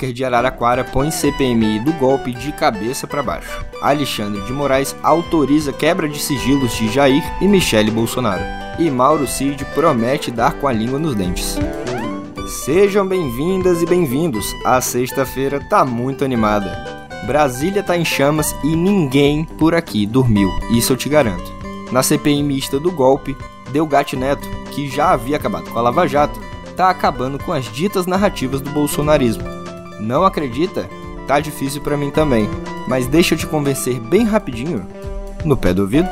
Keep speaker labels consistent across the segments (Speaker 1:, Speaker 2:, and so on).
Speaker 1: hacker de Araraquara põe CPMI do golpe de cabeça para baixo. Alexandre de Moraes autoriza quebra de sigilos de Jair e Michele Bolsonaro. E Mauro Cid promete dar com a língua nos dentes. Sejam bem-vindas e bem-vindos. A sexta-feira tá muito animada. Brasília tá em chamas e ninguém por aqui dormiu, isso eu te garanto. Na CPI mista do golpe, Delgatti Neto, que já havia acabado com a Lava Jato, tá acabando com as ditas narrativas do bolsonarismo. Não acredita? Tá difícil para mim também, mas deixa eu te convencer bem rapidinho, no pé do ouvido.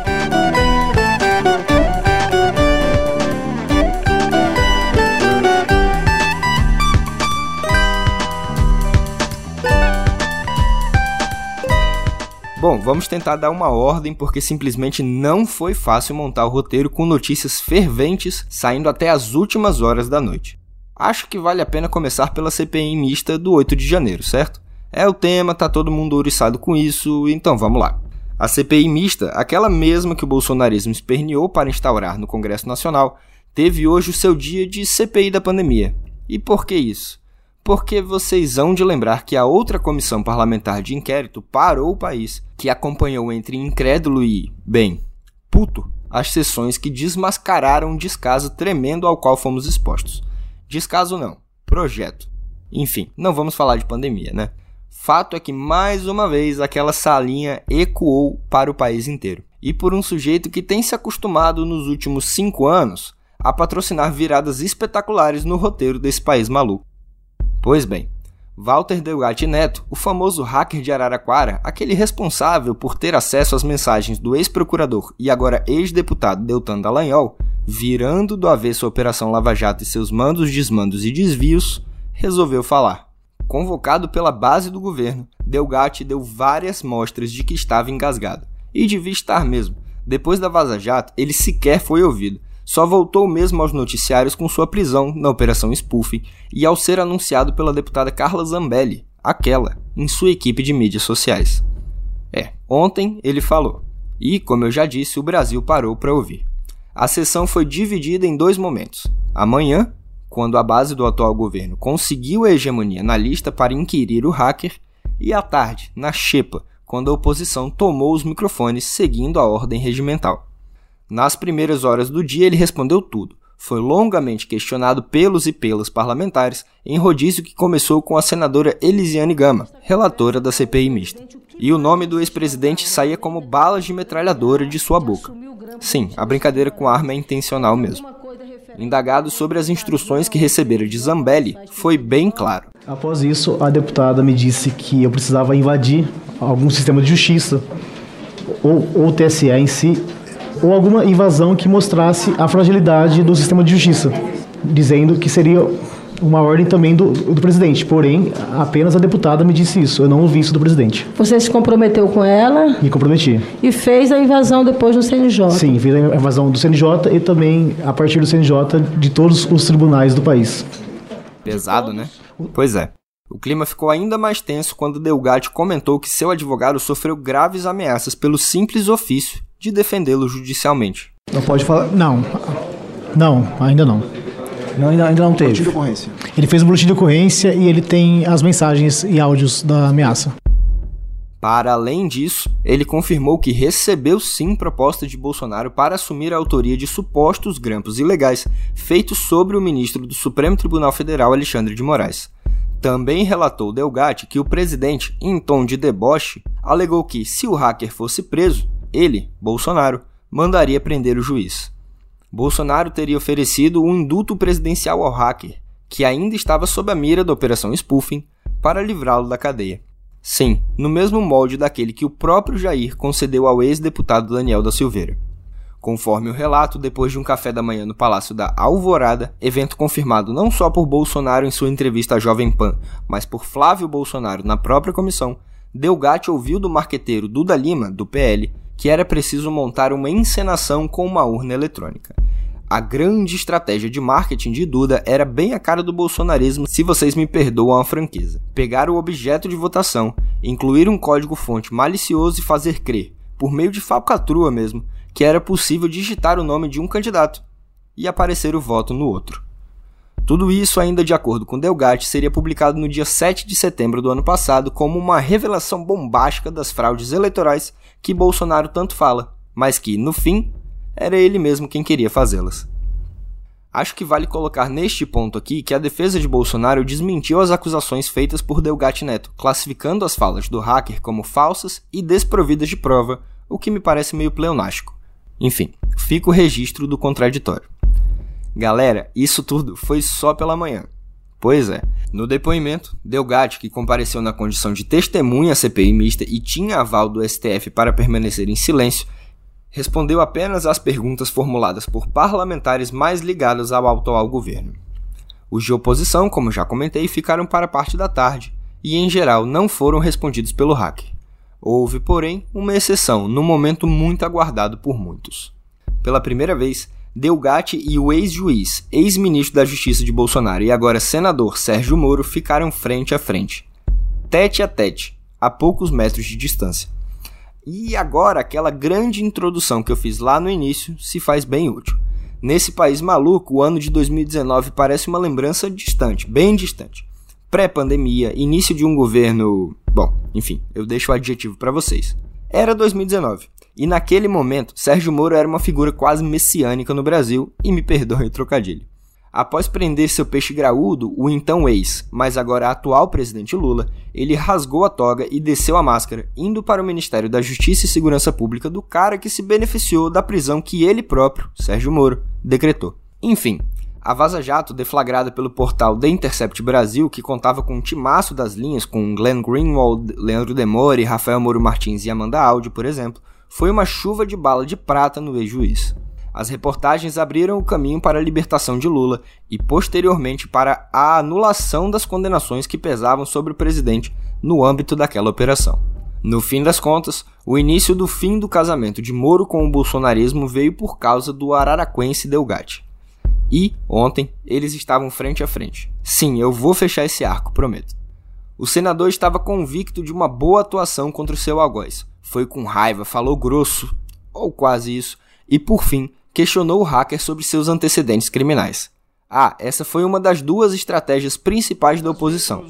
Speaker 1: Bom, vamos tentar dar uma ordem porque simplesmente não foi fácil montar o roteiro com notícias ferventes saindo até as últimas horas da noite. Acho que vale a pena começar pela CPI mista do 8 de janeiro, certo? É o tema, tá todo mundo ouriçado com isso, então vamos lá. A CPI mista, aquela mesma que o bolsonarismo esperneou para instaurar no Congresso Nacional, teve hoje o seu dia de CPI da pandemia. E por que isso? porque vocês hão de lembrar que a outra comissão parlamentar de inquérito parou o país, que acompanhou entre incrédulo e, bem, puto, as sessões que desmascararam um descaso tremendo ao qual fomos expostos. Descaso não, projeto. Enfim, não vamos falar de pandemia, né? Fato é que mais uma vez aquela salinha ecoou para o país inteiro. E por um sujeito que tem se acostumado nos últimos cinco anos a patrocinar viradas espetaculares no roteiro desse país maluco. Pois bem, Walter Delgatti Neto, o famoso hacker de Araraquara, aquele responsável por ter acesso às mensagens do ex-procurador e agora ex-deputado Deltan Dallagnol, virando do avesso a Operação Lava Jato e seus mandos, desmandos e desvios, resolveu falar. Convocado pela base do governo, Delgatti deu várias mostras de que estava engasgado. E devia estar mesmo. Depois da Vaza Jato, ele sequer foi ouvido, só voltou mesmo aos noticiários com sua prisão na Operação Spoofing e ao ser anunciado pela deputada Carla Zambelli, aquela, em sua equipe de mídias sociais. É, ontem ele falou. E, como eu já disse, o Brasil parou para ouvir. A sessão foi dividida em dois momentos. Amanhã, quando a base do atual governo conseguiu a hegemonia na lista para inquirir o hacker, e à tarde, na xepa, quando a oposição tomou os microfones seguindo a ordem regimental. Nas primeiras horas do dia, ele respondeu tudo. Foi longamente questionado pelos e pelas parlamentares em rodízio que começou com a senadora Elisiane Gama, relatora da CPI mista. E o nome do ex-presidente saía como balas de metralhadora de sua boca. Sim, a brincadeira com arma é intencional mesmo. Indagado sobre as instruções que recebera de Zambelli, foi bem claro.
Speaker 2: Após isso, a deputada me disse que eu precisava invadir algum sistema de justiça, ou, ou o TSE em si, ou alguma invasão que mostrasse a fragilidade do sistema de justiça, dizendo que seria uma ordem também do, do presidente. Porém, apenas a deputada me disse isso. Eu não ouvi isso do presidente.
Speaker 3: Você se comprometeu com ela?
Speaker 2: Me comprometi.
Speaker 3: E fez a invasão depois do CNJ?
Speaker 2: Sim, fiz a invasão do CNJ e também, a partir do CNJ, de todos os tribunais do país.
Speaker 1: Pesado, né? Pois é. O clima ficou ainda mais tenso quando Delgatti comentou que seu advogado sofreu graves ameaças pelo simples ofício de defendê-lo judicialmente.
Speaker 2: Não pode falar. Não. Não, ainda não. Não, ainda, ainda não teve. Boletim de ocorrência. Ele fez um boletim de ocorrência e ele tem as mensagens e áudios da ameaça.
Speaker 1: Para além disso, ele confirmou que recebeu sim proposta de Bolsonaro para assumir a autoria de supostos grampos ilegais feitos sobre o ministro do Supremo Tribunal Federal Alexandre de Moraes. Também relatou Delgatti que o presidente, em tom de deboche, alegou que, se o hacker fosse preso, ele, Bolsonaro, mandaria prender o juiz. Bolsonaro teria oferecido um indulto presidencial ao hacker, que ainda estava sob a mira da Operação Spoofing, para livrá-lo da cadeia. Sim, no mesmo molde daquele que o próprio Jair concedeu ao ex-deputado Daniel da Silveira. Conforme o relato, depois de um café da manhã no Palácio da Alvorada, evento confirmado não só por Bolsonaro em sua entrevista à Jovem Pan, mas por Flávio Bolsonaro na própria comissão, Delgatti ouviu do marqueteiro Duda Lima, do PL, que era preciso montar uma encenação com uma urna eletrônica. A grande estratégia de marketing de Duda era bem a cara do bolsonarismo, se vocês me perdoam a franqueza. Pegar o objeto de votação, incluir um código-fonte malicioso e fazer crer, por meio de falcatrua mesmo, que era possível digitar o nome de um candidato e aparecer o voto no outro. Tudo isso, ainda de acordo com Delgatti, seria publicado no dia 7 de setembro do ano passado como uma revelação bombástica das fraudes eleitorais que Bolsonaro tanto fala, mas que, no fim, era ele mesmo quem queria fazê-las. Acho que vale colocar neste ponto aqui que a defesa de Bolsonaro desmentiu as acusações feitas por Delgatti Neto, classificando as falas do hacker como falsas e desprovidas de prova, o que me parece meio pleonástico. Enfim, fica o registro do contraditório. Galera, isso tudo foi só pela manhã. Pois é, no depoimento, Delgatti, que compareceu na condição de testemunha CPI mista e tinha aval do STF para permanecer em silêncio, respondeu apenas às perguntas formuladas por parlamentares mais ligados ao atual governo. Os de oposição, como já comentei, ficaram para a parte da tarde e, em geral, não foram respondidos pelo hacker. Houve, porém, uma exceção no momento muito aguardado por muitos. Pela primeira vez, Delgatti e o ex-juiz, ex-ministro da Justiça de Bolsonaro e agora senador Sérgio Moro ficaram frente a frente, tete a tete, a poucos metros de distância. E agora aquela grande introdução que eu fiz lá no início se faz bem útil. Nesse país maluco, o ano de 2019 parece uma lembrança distante, bem distante. Pré-pandemia, início de um governo. Bom, enfim, eu deixo o adjetivo para vocês. Era 2019. E naquele momento, Sérgio Moro era uma figura quase messiânica no Brasil, e me perdoe o trocadilho. Após prender seu peixe graúdo, o então ex, mas agora atual presidente Lula, ele rasgou a toga e desceu a máscara, indo para o Ministério da Justiça e Segurança Pública do cara que se beneficiou da prisão que ele próprio, Sérgio Moro, decretou. Enfim, a Vaza Jato, deflagrada pelo portal The Intercept Brasil, que contava com um timaço das linhas com Glenn Greenwald, Leandro Demore, Rafael Moro Martins e Amanda Aldi, por exemplo, foi uma chuva de bala de prata no ex-juiz. As reportagens abriram o caminho para a libertação de Lula e, posteriormente, para a anulação das condenações que pesavam sobre o presidente no âmbito daquela operação. No fim das contas, o início do fim do casamento de Moro com o bolsonarismo veio por causa do araraquense Delgatti. E, ontem, eles estavam frente a frente. Sim, eu vou fechar esse arco, prometo. O senador estava convicto de uma boa atuação contra o seu algoz, foi com raiva, falou grosso, ou quase isso, e por fim questionou o hacker sobre seus antecedentes criminais. Ah, essa foi uma das duas estratégias principais da oposição: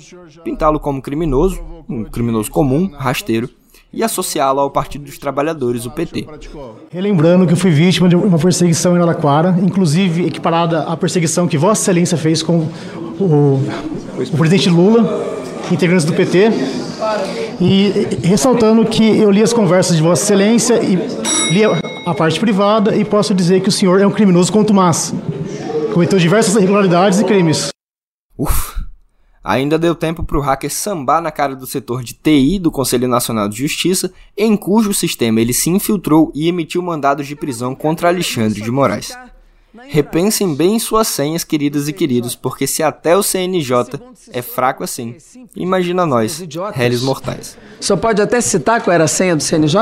Speaker 1: pintá-lo como criminoso, um criminoso comum, rasteiro, e associá-lo ao Partido dos Trabalhadores, o PT.
Speaker 2: Relembrando que eu fui vítima de uma perseguição em Araraquara, inclusive equiparada à perseguição que Vossa Excelência fez com o, o presidente Lula, integrantes do PT, e ressaltando que eu li as conversas de Vossa Excelência e li a parte privada e posso dizer que o senhor é um criminoso contumaz. Cometeu diversas irregularidades e crimes.
Speaker 1: Uf, ainda deu tempo para o hacker sambar na cara do setor de TI do Conselho Nacional de Justiça, em cujo sistema ele se infiltrou e emitiu mandados de prisão contra Alexandre de Moraes. Repensem bem suas senhas, queridas e queridos, porque se até o CNJ é fraco assim, imagina nós, réis mortais.
Speaker 4: Só pode até citar qual era a senha do CNJ?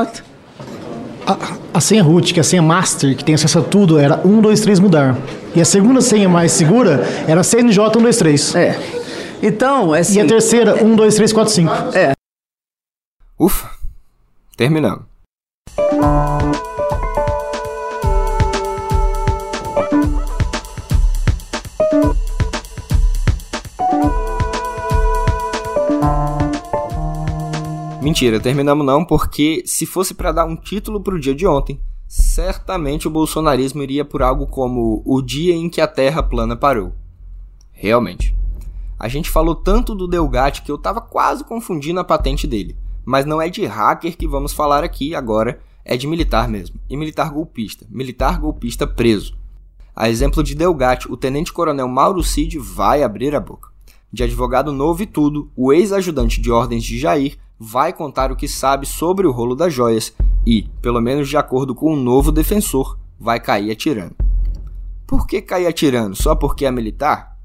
Speaker 2: A, a, senha root, que é a senha master, que tem acesso a tudo, era 1, 2, 3 mudar. E a segunda senha mais segura era CNJ 1, 2, 3.
Speaker 4: É. Então, é assim...
Speaker 2: E a terceira, 1, 2, 3, 4, 5.
Speaker 4: É.
Speaker 1: Ufa, terminamos. Mentira, terminamos não, porque se fosse para dar um título pro dia de ontem, certamente o bolsonarismo iria por algo como o dia em que a Terra plana parou. Realmente. A gente falou tanto do Delgatti que eu tava quase confundindo a patente dele. Mas não é de hacker que vamos falar aqui agora, é de militar mesmo. E militar golpista. Militar golpista preso. A exemplo de Delgatti, o tenente-coronel Mauro Cid vai abrir a boca. De advogado novo e tudo, o ex-ajudante de ordens de Jair vai contar o que sabe sobre o rolo das joias e, pelo menos de acordo com um novo defensor, vai cair atirando. Por que cair atirando? Só porque é militar?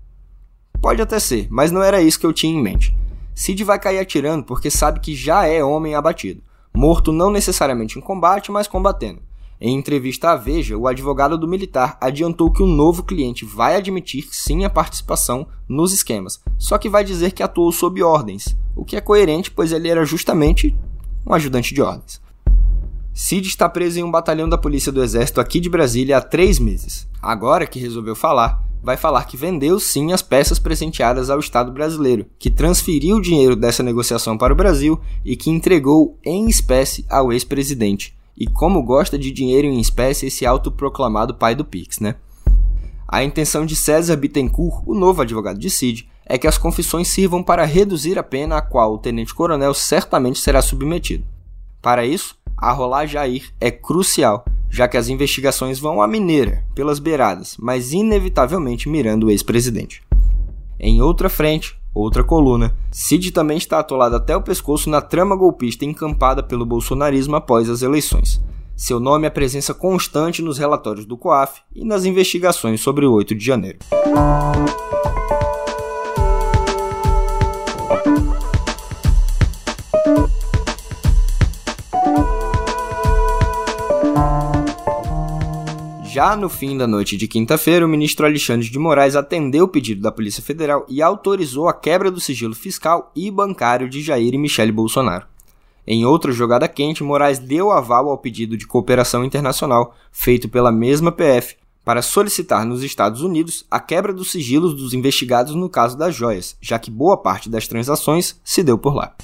Speaker 1: Pode até ser, mas não era isso que eu tinha em mente. Cid vai cair atirando porque sabe que já é homem abatido, morto não necessariamente em combate, mas combatendo. Em entrevista à Veja, o advogado do militar adiantou que o novo cliente vai admitir sim a participação nos esquemas, só que vai dizer que atuou sob ordens, o que é coerente, pois ele era justamente um ajudante de ordens. Cid está preso em um batalhão da Polícia do Exército aqui de Brasília há três meses. Agora que resolveu falar, vai falar que vendeu sim as peças presenteadas ao Estado brasileiro, que transferiu o dinheiro dessa negociação para o Brasil e que entregou em espécie ao ex-presidente. E como gosta de dinheiro em espécie esse autoproclamado pai do Pix, né? A intenção de César Bittencourt, o novo advogado de Cid, é que as confissões sirvam para reduzir a pena a qual o tenente-coronel certamente será submetido. Para isso, a rolar Jair é crucial, já que as investigações vão à mineira, pelas beiradas, mas inevitavelmente mirando o ex-presidente. Em outra frente, outra coluna, Cid também está atolado até o pescoço na trama golpista encampada pelo bolsonarismo após as eleições. Seu nome é presença constante nos relatórios do COAF e nas investigações sobre o 8 de janeiro. Já no fim da noite de quinta-feira, o ministro Alexandre de Moraes atendeu o pedido da Polícia Federal e autorizou a quebra do sigilo fiscal e bancário de Jair e Michele Bolsonaro. Em outra jogada quente, Moraes deu aval ao pedido de cooperação internacional feito pela mesma PF para solicitar nos Estados Unidos a quebra dos sigilos dos investigados no caso das joias, já que boa parte das transações se deu por lá.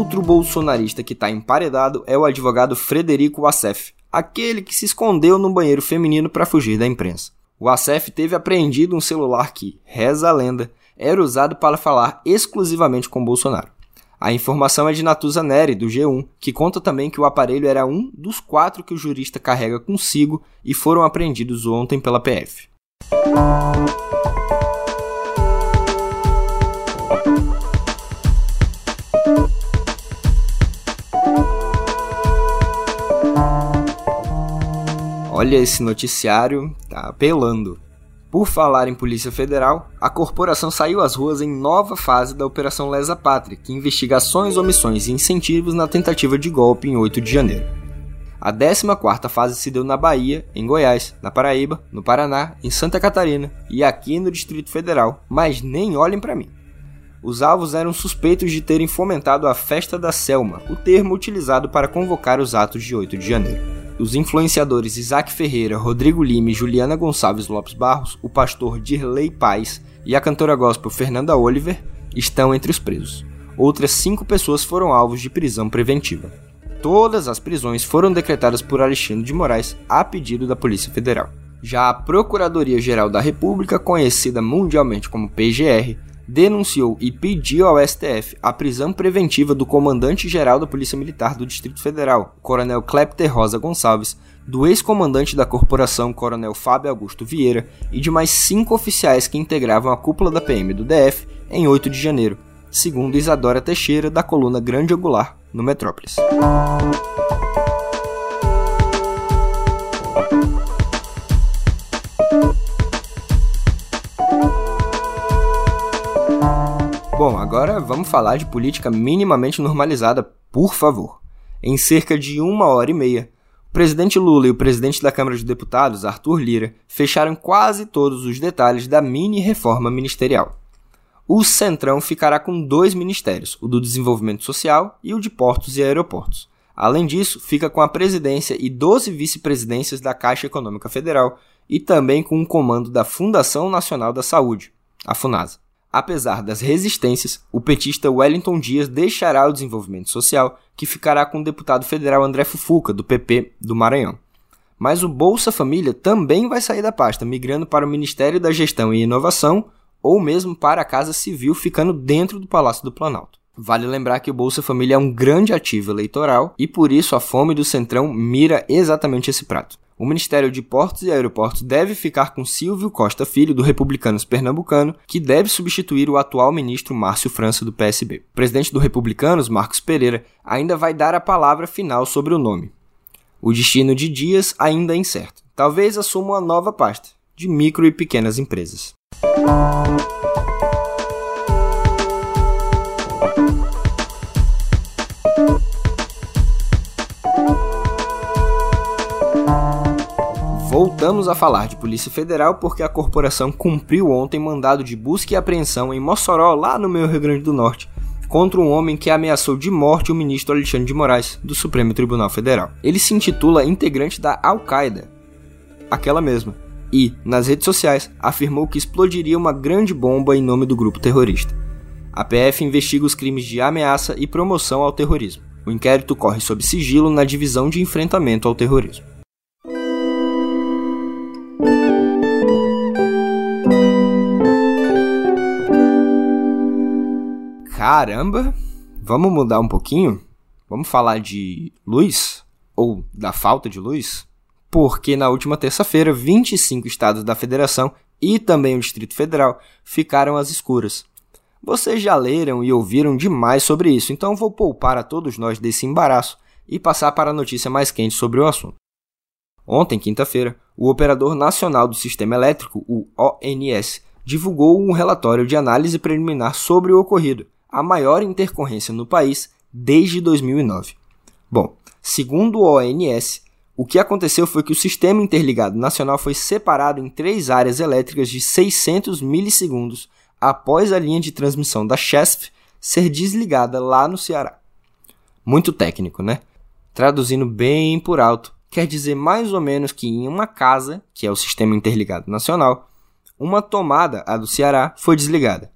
Speaker 1: Outro bolsonarista que está emparedado é o advogado Frederico Wassef, aquele que se escondeu no banheiro feminino para fugir da imprensa. O Wassef teve apreendido um celular que, reza a lenda, era usado para falar exclusivamente com Bolsonaro. A informação é de Natuza Neri, do G1, que conta também que o aparelho era um dos quatro que o jurista carrega consigo e foram apreendidos ontem pela PF. Olha esse noticiário, tá apelando. Por falar em Polícia Federal, a corporação saiu às ruas em nova fase da Operação Lesa Pátria, que investiga ações, omissões e incentivos na tentativa de golpe em 8 de janeiro. A 14ª fase se deu na Bahia, em Goiás, na Paraíba, no Paraná, em Santa Catarina e aqui no Distrito Federal, mas nem olhem para mim. Os alvos eram suspeitos de terem fomentado a Festa da Selma, o termo utilizado para convocar os atos de 8 de janeiro os influenciadores Isaac Ferreira, Rodrigo Lima e Juliana Gonçalves Lopes Barros, o pastor Dirley Paz e a cantora gospel Fernanda Oliver estão entre os presos. Outras cinco pessoas foram alvos de prisão preventiva. Todas as prisões foram decretadas por Alexandre de Moraes a pedido da Polícia Federal. Já a Procuradoria-Geral da República, conhecida mundialmente como PGR, denunciou e pediu ao STF a prisão preventiva do comandante-geral da Polícia Militar do Distrito Federal, Coronel Clepter Rosa Gonçalves, do ex-comandante da corporação, Coronel Fábio Augusto Vieira, e de mais cinco oficiais que integravam a cúpula da PM do DF em 8 de janeiro, segundo Isadora Teixeira, da coluna Grande Angular, no Metrópolis. Bom, agora vamos falar de política minimamente normalizada, por favor. Em cerca de uma hora e meia, o presidente Lula e o presidente da Câmara de Deputados, Arthur Lira, fecharam quase todos os detalhes da mini reforma ministerial. O Centrão ficará com dois ministérios, o do Desenvolvimento Social e o de Portos e Aeroportos. Além disso, fica com a presidência e 12 vice-presidências da Caixa Econômica Federal e também com o comando da Fundação Nacional da Saúde, a FUNASA. Apesar das resistências, o petista Wellington Dias deixará o desenvolvimento social, que ficará com o deputado federal André Fufuca, do PP do Maranhão. Mas o Bolsa Família também vai sair da pasta, migrando para o Ministério da Gestão e Inovação ou mesmo para a Casa Civil, ficando dentro do Palácio do Planalto. Vale lembrar que o Bolsa Família é um grande ativo eleitoral e por isso a fome do Centrão mira exatamente esse prato. O Ministério de Portos e Aeroportos deve ficar com Silvio Costa Filho, do Republicanos Pernambucano, que deve substituir o atual ministro Márcio França, do PSB. O presidente do Republicanos, Marcos Pereira, ainda vai dar a palavra final sobre o nome. O destino de Dias ainda é incerto. Talvez assuma uma nova pasta, de micro e pequenas empresas. Voltamos a falar de Polícia Federal porque a corporação cumpriu ontem mandado de busca e apreensão em Mossoró, lá no meu Rio Grande do Norte, contra um homem que ameaçou de morte o ministro Alexandre de Moraes, do Supremo Tribunal Federal. Ele se intitula integrante da Al-Qaeda, aquela mesma, e, nas redes sociais, afirmou que explodiria uma grande bomba em nome do grupo terrorista. A PF investiga os crimes de ameaça e promoção ao terrorismo. O inquérito corre sob sigilo na divisão de enfrentamento ao terrorismo. Caramba! Vamos mudar um pouquinho? Vamos falar de luz? Ou da falta de luz? Porque na última terça-feira, 25 estados da federação e também o Distrito Federal ficaram às escuras. Vocês já leram e ouviram demais sobre isso, então vou poupar a todos nós desse embaraço e passar para a notícia mais quente sobre o assunto. Ontem, quinta-feira, o Operador Nacional do Sistema Elétrico, o ONS, divulgou um relatório de análise preliminar sobre o ocorrido, a maior intercorrência no país desde 2009. Bom, segundo o ONS, o que aconteceu foi que o Sistema Interligado Nacional foi separado em três áreas elétricas de 600 milissegundos após a linha de transmissão da CHESF ser desligada lá no Ceará. Muito técnico, né? Traduzindo bem por alto, quer dizer mais ou menos que em uma casa, que é o Sistema Interligado Nacional, uma tomada, a do Ceará, foi desligada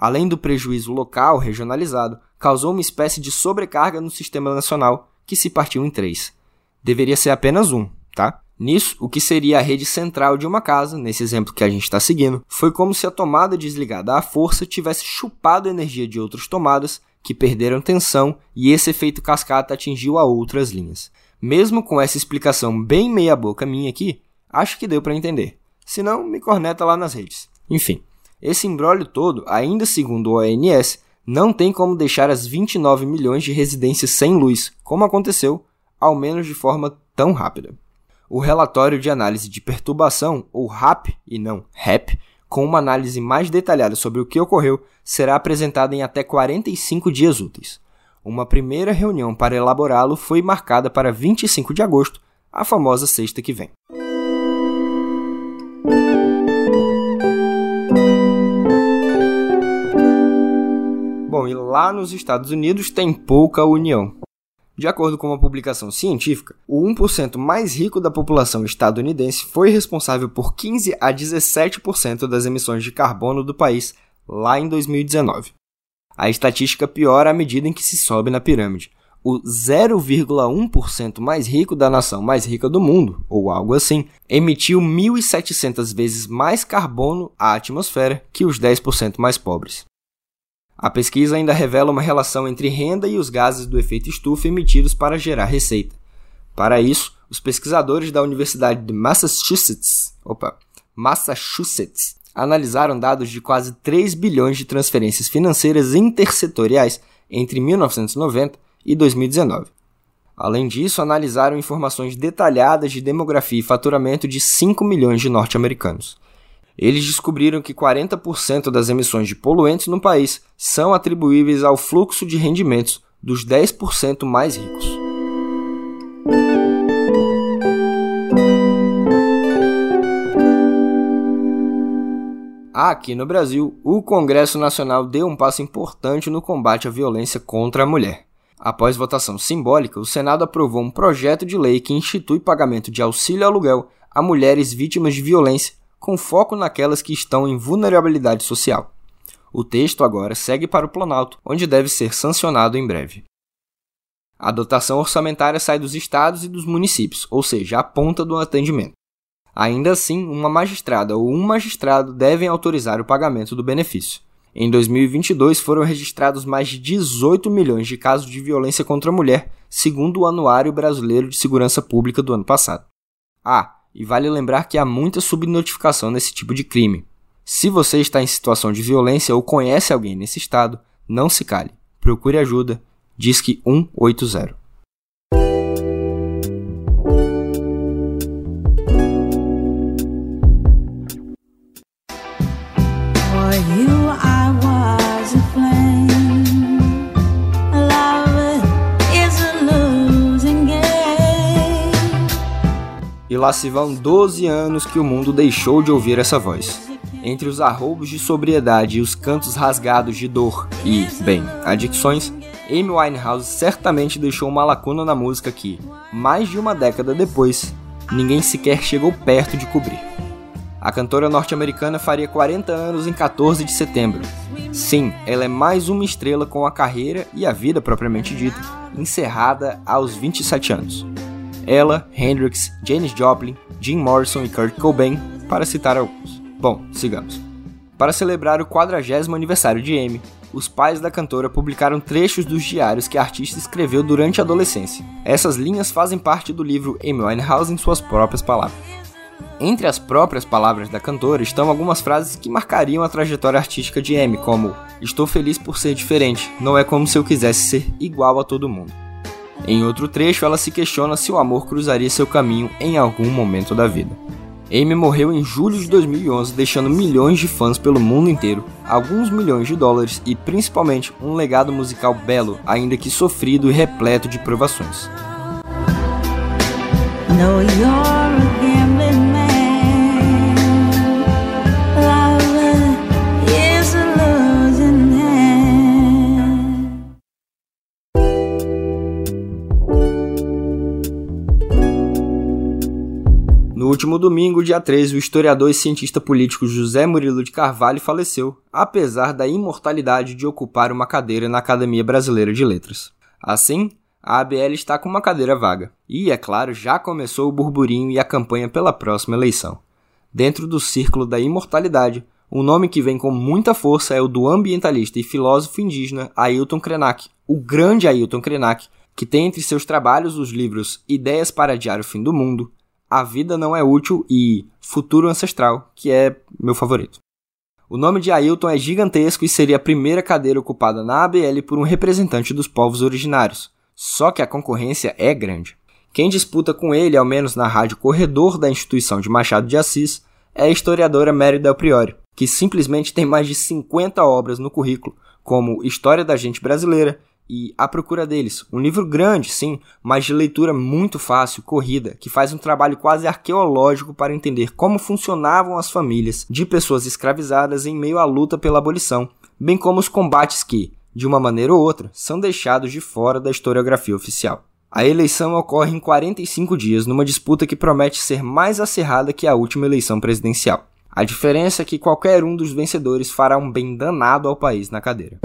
Speaker 1: além do prejuízo local regionalizado, causou uma espécie de sobrecarga no sistema nacional que se partiu em três. Deveria ser apenas um, tá? Nisso, o que seria a rede central de uma casa, nesse exemplo que a gente está seguindo, foi como se a tomada desligada à força tivesse chupado a energia de outras tomadas que perderam tensão e esse efeito cascata atingiu a outras linhas. Mesmo com essa explicação bem meia-boca minha aqui, acho que deu para entender. Se não, me corneta lá nas redes. Enfim, esse embrólio todo, ainda segundo o ONS, não tem como deixar as 29 milhões de residências sem luz, como aconteceu, ao menos de forma tão rápida. O relatório de análise de perturbação, ou RAP e não RAP, com uma análise mais detalhada sobre o que ocorreu, será apresentado em até 45 dias úteis. Uma primeira reunião para elaborá-lo foi marcada para 25 de agosto, a famosa sexta que vem. E lá nos Estados Unidos tem pouca união. De acordo com uma publicação científica, o 1% mais rico da população estadunidense foi responsável por 15 a 17% das emissões de carbono do país lá em 2019. A estatística piora à medida em que se sobe na pirâmide. O 0,1% mais rico da nação mais rica do mundo, ou algo assim, emitiu 1.700 vezes mais carbono à atmosfera que os 10% mais pobres. A pesquisa ainda revela uma relação entre renda e os gases do efeito estufa emitidos para gerar receita. Para isso, os pesquisadores da Universidade de Massachusetts, opa, Massachusetts analisaram dados de quase 3 bilhões de transferências financeiras intersetoriais entre 1990 e 2019. Além disso, analisaram informações detalhadas de demografia e faturamento de 5 milhões de norte-americanos eles descobriram que 40% das emissões de poluentes no país são atribuíveis ao fluxo de rendimentos dos 10% mais ricos. Aqui no Brasil, o Congresso Nacional deu um passo importante no combate à violência contra a mulher. Após votação simbólica, o Senado aprovou um projeto de lei que institui pagamento de auxílio aluguel a mulheres vítimas de violência com foco naquelas que estão em vulnerabilidade social. O texto agora segue para o Planalto, onde deve ser sancionado em breve. A dotação orçamentária sai dos estados e dos municípios, ou seja, a ponta do atendimento. Ainda assim, uma magistrada ou um magistrado devem autorizar o pagamento do benefício. Em 2022 foram registrados mais de 18 milhões de casos de violência contra a mulher, segundo o Anuário Brasileiro de Segurança Pública do ano passado. Ah, e vale lembrar que há muita subnotificação nesse tipo de crime. Se você está em situação de violência ou conhece alguém nesse estado, não se cale. Procure ajuda. Disque 180. Lá se vão 12 anos que o mundo deixou de ouvir essa voz. Entre os arroubos de sobriedade e os cantos rasgados de dor e, bem, adicções, Amy Winehouse certamente deixou uma lacuna na música que, mais de uma década depois, ninguém sequer chegou perto de cobrir. A cantora norte-americana faria 40 anos em 14 de setembro. Sim, ela é mais uma estrela com a carreira e a vida propriamente dita encerrada aos 27 anos. Ela, Hendrix, Janis Joplin, Jim Morrison e Kurt Cobain, para citar alguns. Bom, sigamos. Para celebrar o 40 aniversário de Amy, os pais da cantora publicaram trechos dos diários que a artista escreveu durante a adolescência. Essas linhas fazem parte do livro Amy Winehouse em suas próprias palavras. Entre as próprias palavras da cantora estão algumas frases que marcariam a trajetória artística de Amy, como Estou feliz por ser diferente, não é como se eu quisesse ser igual a todo mundo. Em outro trecho, ela se questiona se o amor cruzaria seu caminho em algum momento da vida. Amy morreu em julho de 2011, deixando milhões de fãs pelo mundo inteiro, alguns milhões de dólares e principalmente um legado musical belo, ainda que sofrido e repleto de provações. Último domingo, dia 13, o historiador e cientista político José Murilo de Carvalho faleceu, apesar da imortalidade de ocupar uma cadeira na Academia Brasileira de Letras. Assim, a ABL está com uma cadeira vaga. E, é claro, já começou o burburinho e a campanha pela próxima eleição. Dentro do círculo da imortalidade, um nome que vem com muita força é o do ambientalista e filósofo indígena Ailton Krenak, o grande Ailton Krenak, que tem entre seus trabalhos os livros Ideias para Adiar o Fim do Mundo, a Vida Não É Útil e Futuro Ancestral, que é meu favorito. O nome de Ailton é gigantesco e seria a primeira cadeira ocupada na ABL por um representante dos povos originários, só que a concorrência é grande. Quem disputa com ele, ao menos na rádio corredor da instituição de Machado de Assis, é a historiadora Mary Del Priori, que simplesmente tem mais de 50 obras no currículo, como História da Gente Brasileira, e A Procura deles. Um livro grande, sim, mas de leitura muito fácil, corrida, que faz um trabalho quase arqueológico para entender como funcionavam as famílias de pessoas escravizadas em meio à luta pela abolição, bem como os combates que, de uma maneira ou outra, são deixados de fora da historiografia oficial. A eleição ocorre em 45 dias, numa disputa que promete ser mais acirrada que a última eleição presidencial. A diferença é que qualquer um dos vencedores fará um bem danado ao país na cadeira.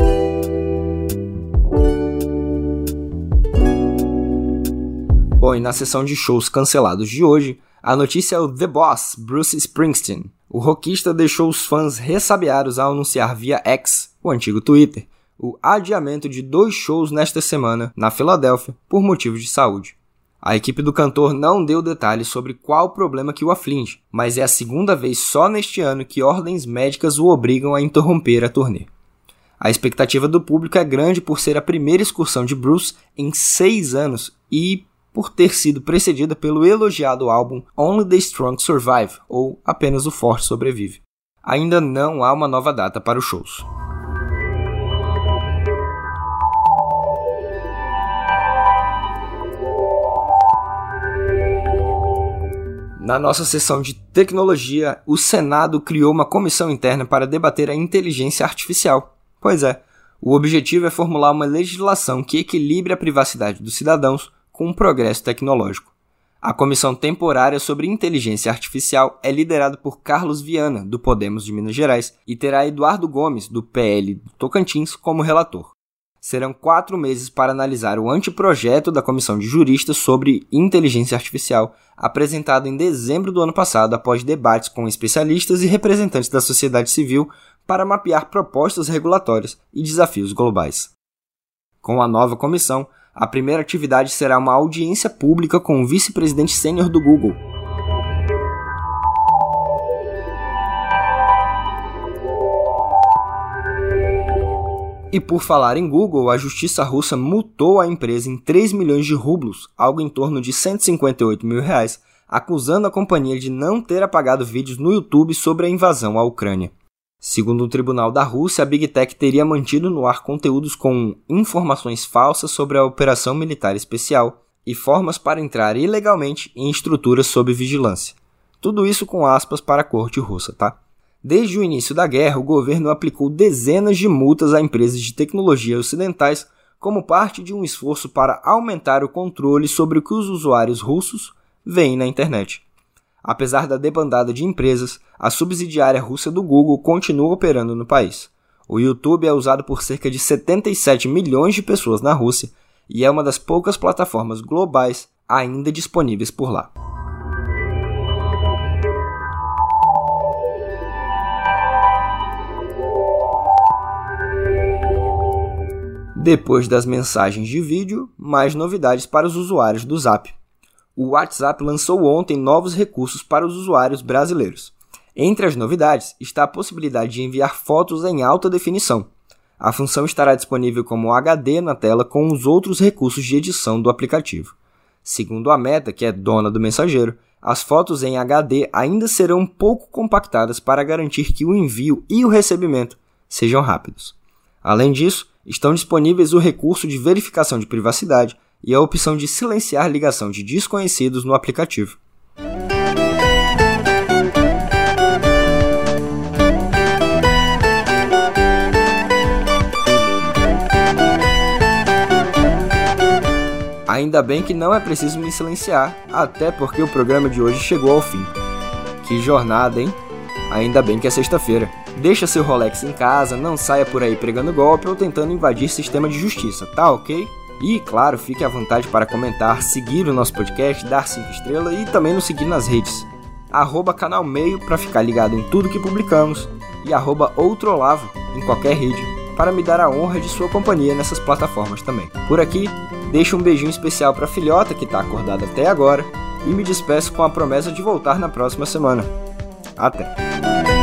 Speaker 1: Bom, e na sessão de shows cancelados de hoje, a notícia é o The Boss, Bruce Springsteen. O rockista deixou os fãs ressabiados ao anunciar via X, o antigo Twitter, o adiamento de dois shows nesta semana na Filadélfia por motivos de saúde. A equipe do cantor não deu detalhes sobre qual problema que o aflige, mas é a segunda vez só neste ano que ordens médicas o obrigam a interromper a turnê. A expectativa do público é grande por ser a primeira excursão de Bruce em seis anos e por ter sido precedida pelo elogiado álbum Only the Strong Survive, ou Apenas o Forte Sobrevive. Ainda não há uma nova data para os shows. Na nossa sessão de tecnologia, o Senado criou uma comissão interna para debater a inteligência artificial. Pois é, o objetivo é formular uma legislação que equilibre a privacidade dos cidadãos com o progresso tecnológico. A Comissão Temporária sobre Inteligência Artificial é liderada por Carlos Viana, do Podemos de Minas Gerais, e terá Eduardo Gomes, do PL do Tocantins, como relator. Serão quatro meses para analisar o anteprojeto da Comissão de Juristas sobre Inteligência Artificial, apresentado em dezembro do ano passado após debates com especialistas e representantes da sociedade civil para mapear propostas regulatórias e desafios globais. Com a nova comissão, a primeira atividade será uma audiência pública com o vice-presidente sênior do Google. E por falar em Google, a justiça russa multou a empresa em 3 milhões de rublos, algo em torno de 158 mil reais, acusando a companhia de não ter apagado vídeos no YouTube sobre a invasão à Ucrânia. Segundo o tribunal da Rússia, a Big Tech teria mantido no ar conteúdos com informações falsas sobre a operação militar especial e formas para entrar ilegalmente em estruturas sob vigilância. Tudo isso com aspas para a corte russa, tá? Desde o início da guerra, o governo aplicou dezenas de multas a empresas de tecnologia ocidentais como parte de um esforço para aumentar o controle sobre o que os usuários russos veem na internet. Apesar da debandada de empresas, a subsidiária russa do Google continua operando no país. O YouTube é usado por cerca de 77 milhões de pessoas na Rússia e é uma das poucas plataformas globais ainda disponíveis por lá. Depois das mensagens de vídeo, mais novidades para os usuários do Zap. O WhatsApp lançou ontem novos recursos para os usuários brasileiros. Entre as novidades está a possibilidade de enviar fotos em alta definição. A função estará disponível como HD na tela com os outros recursos de edição do aplicativo. Segundo a Meta, que é dona do mensageiro, as fotos em HD ainda serão pouco compactadas para garantir que o envio e o recebimento sejam rápidos. Além disso, estão disponíveis o recurso de verificação de privacidade e a opção de silenciar ligação de desconhecidos no aplicativo. Ainda bem que não é preciso me silenciar, até porque o programa de hoje chegou ao fim. Que jornada, hein? Ainda bem que é sexta-feira. Deixa seu Rolex em casa, não saia por aí pregando golpe ou tentando invadir sistema de justiça, tá ok? E, claro, fique à vontade para comentar, seguir o nosso podcast, dar 5 estrelas e também nos seguir nas redes. Arroba canal meio para ficar ligado em tudo que publicamos e arroba outrolavo em qualquer rede para me dar a honra de sua companhia nessas plataformas também. Por aqui, deixo um beijinho especial para a filhota que está acordada até agora e me despeço com a promessa de voltar na próxima semana. Até!